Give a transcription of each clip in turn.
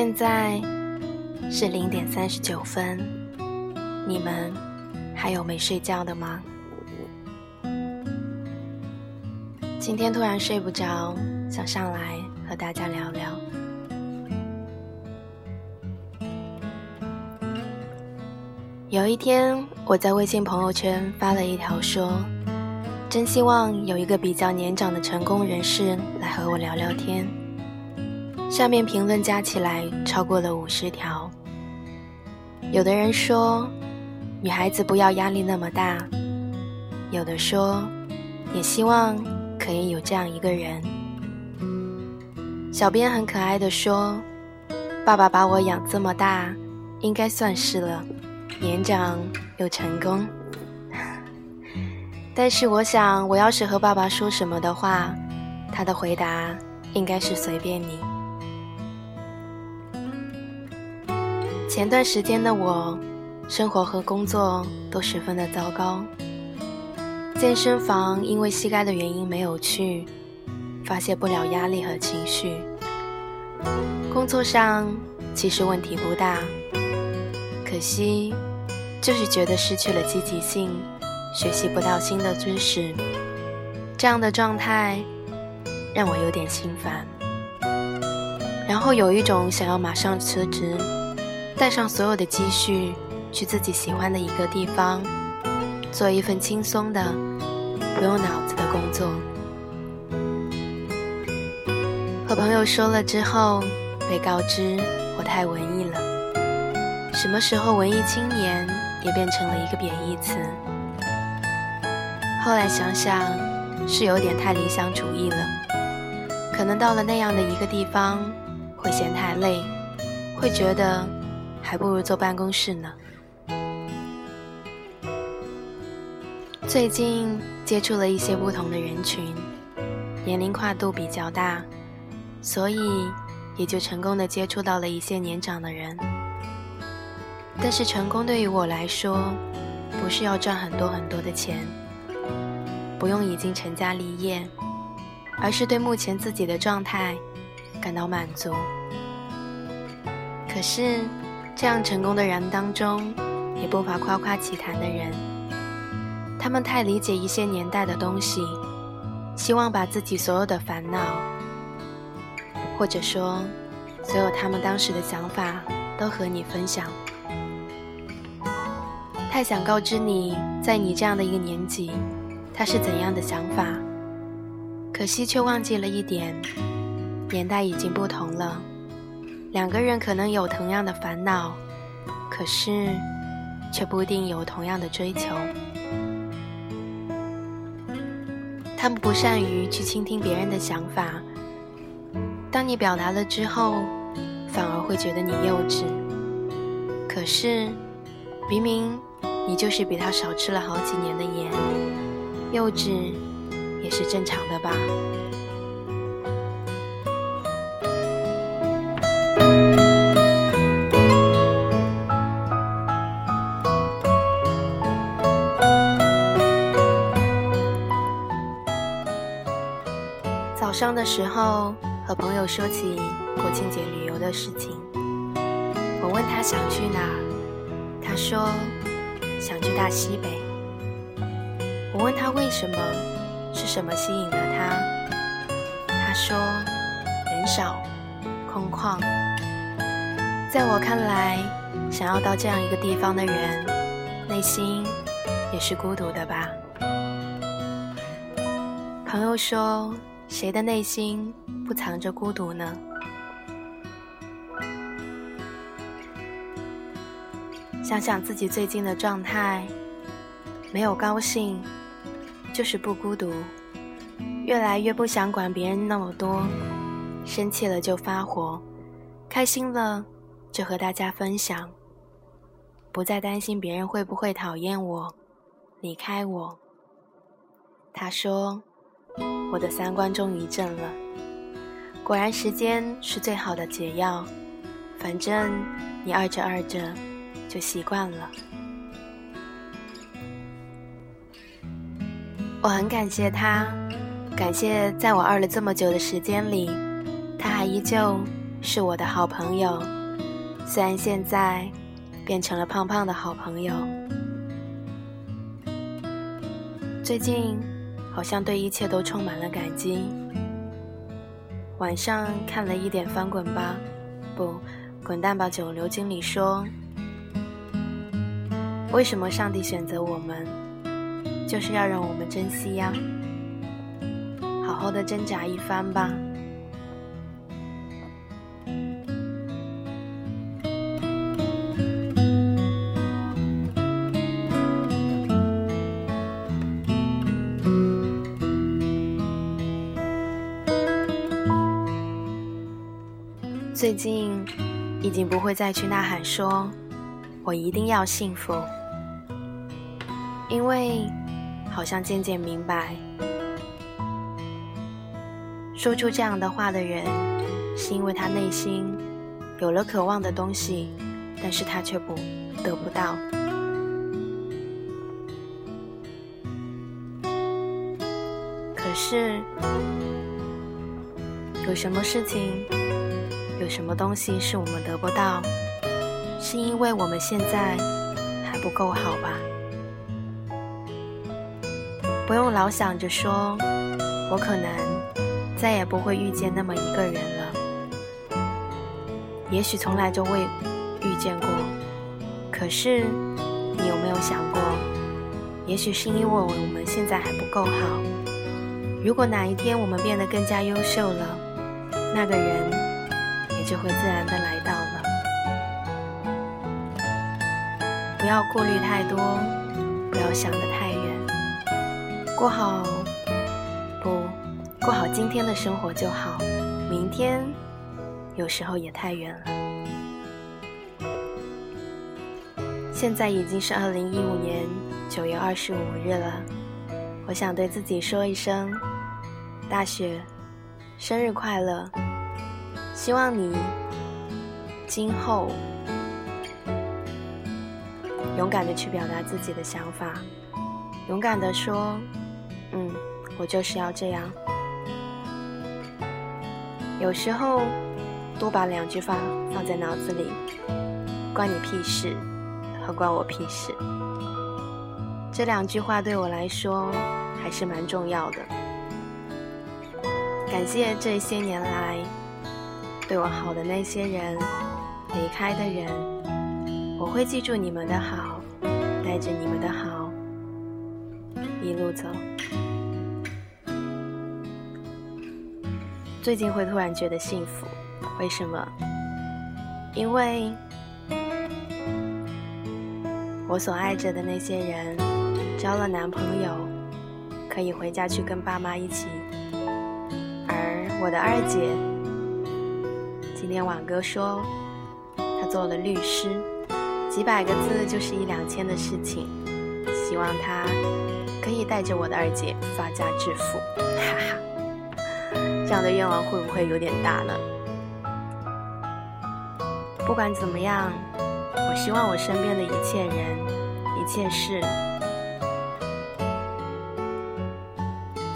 现在是零点三十九分，你们还有没睡觉的吗？今天突然睡不着，想上来和大家聊聊。有一天，我在微信朋友圈发了一条说：“真希望有一个比较年长的成功人士来和我聊聊天。”下面评论加起来超过了五十条。有的人说，女孩子不要压力那么大；有的说，也希望可以有这样一个人。小编很可爱的说：“爸爸把我养这么大，应该算是了，年长又成功。”但是我想，我要是和爸爸说什么的话，他的回答应该是随便你。前段时间的我，生活和工作都十分的糟糕。健身房因为膝盖的原因没有去，发泄不了压力和情绪。工作上其实问题不大，可惜就是觉得失去了积极性，学习不到新的知识，这样的状态让我有点心烦。然后有一种想要马上辞职。带上所有的积蓄，去自己喜欢的一个地方，做一份轻松的、不用脑子的工作。和朋友说了之后，被告知我太文艺了。什么时候文艺青年也变成了一个贬义词？后来想想，是有点太理想主义了。可能到了那样的一个地方，会嫌太累，会觉得。还不如坐办公室呢。最近接触了一些不同的人群，年龄跨度比较大，所以也就成功的接触到了一些年长的人。但是成功对于我来说，不是要赚很多很多的钱，不用已经成家立业，而是对目前自己的状态感到满足。可是。这样成功的人当中，也不乏夸夸其谈的人。他们太理解一些年代的东西，希望把自己所有的烦恼，或者说所有他们当时的想法，都和你分享。太想告知你，在你这样的一个年纪，他是怎样的想法。可惜却忘记了一点，年代已经不同了。两个人可能有同样的烦恼，可是却不一定有同样的追求。他们不善于去倾听别人的想法，当你表达了之后，反而会觉得你幼稚。可是，明明你就是比他少吃了好几年的盐，幼稚也是正常的吧。上的时候和朋友说起国庆节旅游的事情，我问他想去哪，他说想去大西北。我问他为什么，是什么吸引了他？他说人少，空旷。在我看来，想要到这样一个地方的人，内心也是孤独的吧。朋友说。谁的内心不藏着孤独呢？想想自己最近的状态，没有高兴，就是不孤独。越来越不想管别人那么多，生气了就发火，开心了就和大家分享，不再担心别人会不会讨厌我、离开我。他说。我的三观终于正了，果然时间是最好的解药。反正你二着二着就习惯了。我很感谢他，感谢在我二了这么久的时间里，他还依旧是我的好朋友，虽然现在变成了胖胖的好朋友。最近好像对一切都充满了感激。晚上看了一点《翻滚吧，不，滚蛋吧，九流》经理说：“为什么上帝选择我们，就是要让我们珍惜呀。”好好的挣扎一番吧。最近已经不会再去呐喊说“我一定要幸福”，因为好像渐渐明白。说出这样的话的人，是因为他内心有了渴望的东西，但是他却不得不到。可是，有什么事情，有什么东西是我们得不到，是因为我们现在还不够好吧？不用老想着说，我可能。再也不会遇见那么一个人了，也许从来就未遇见过。可是，你有没有想过，也许是因为我们现在还不够好。如果哪一天我们变得更加优秀了，那个人就会自然的来到了。不要顾虑太多，不要想得太远，过好。不过好今天的生活就好，明天有时候也太远了。现在已经是二零一五年九月二十五日了，我想对自己说一声：大雪，生日快乐！希望你今后勇敢的去表达自己的想法，勇敢的说：“嗯，我就是要这样。”有时候，多把两句话放在脑子里，关你屁事和关我屁事。这两句话对我来说还是蛮重要的。感谢这些年来对我好的那些人，离开的人，我会记住你们的好，带着你们的好一路走。最近会突然觉得幸福，为什么？因为我所爱着的那些人交了男朋友，可以回家去跟爸妈一起。而我的二姐，今天婉哥说，他做了律师，几百个字就是一两千的事情，希望他可以带着我的二姐发家致富，哈哈。这样的愿望会不会有点大呢？不管怎么样，我希望我身边的一切人、一切事，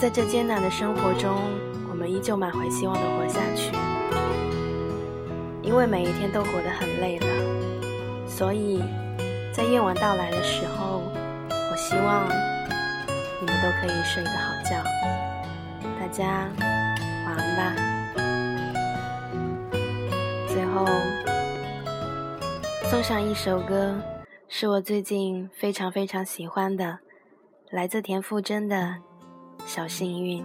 在这艰难的生活中，我们依旧满怀希望的活下去。因为每一天都活得很累了，所以在夜晚到来的时候，我希望你们都可以睡个好觉。大家。晚安吧。最后送上一首歌，是我最近非常非常喜欢的，来自田馥甄的《小幸运》。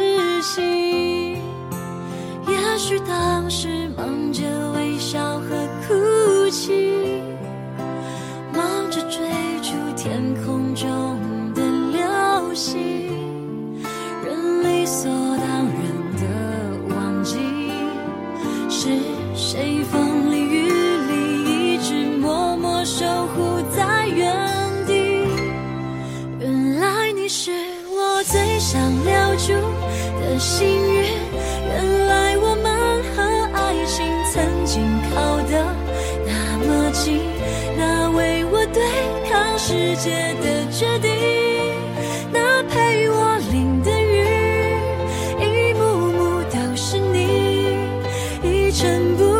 心也许当时忙着微笑和哭泣忙着追逐天空中的流星。全部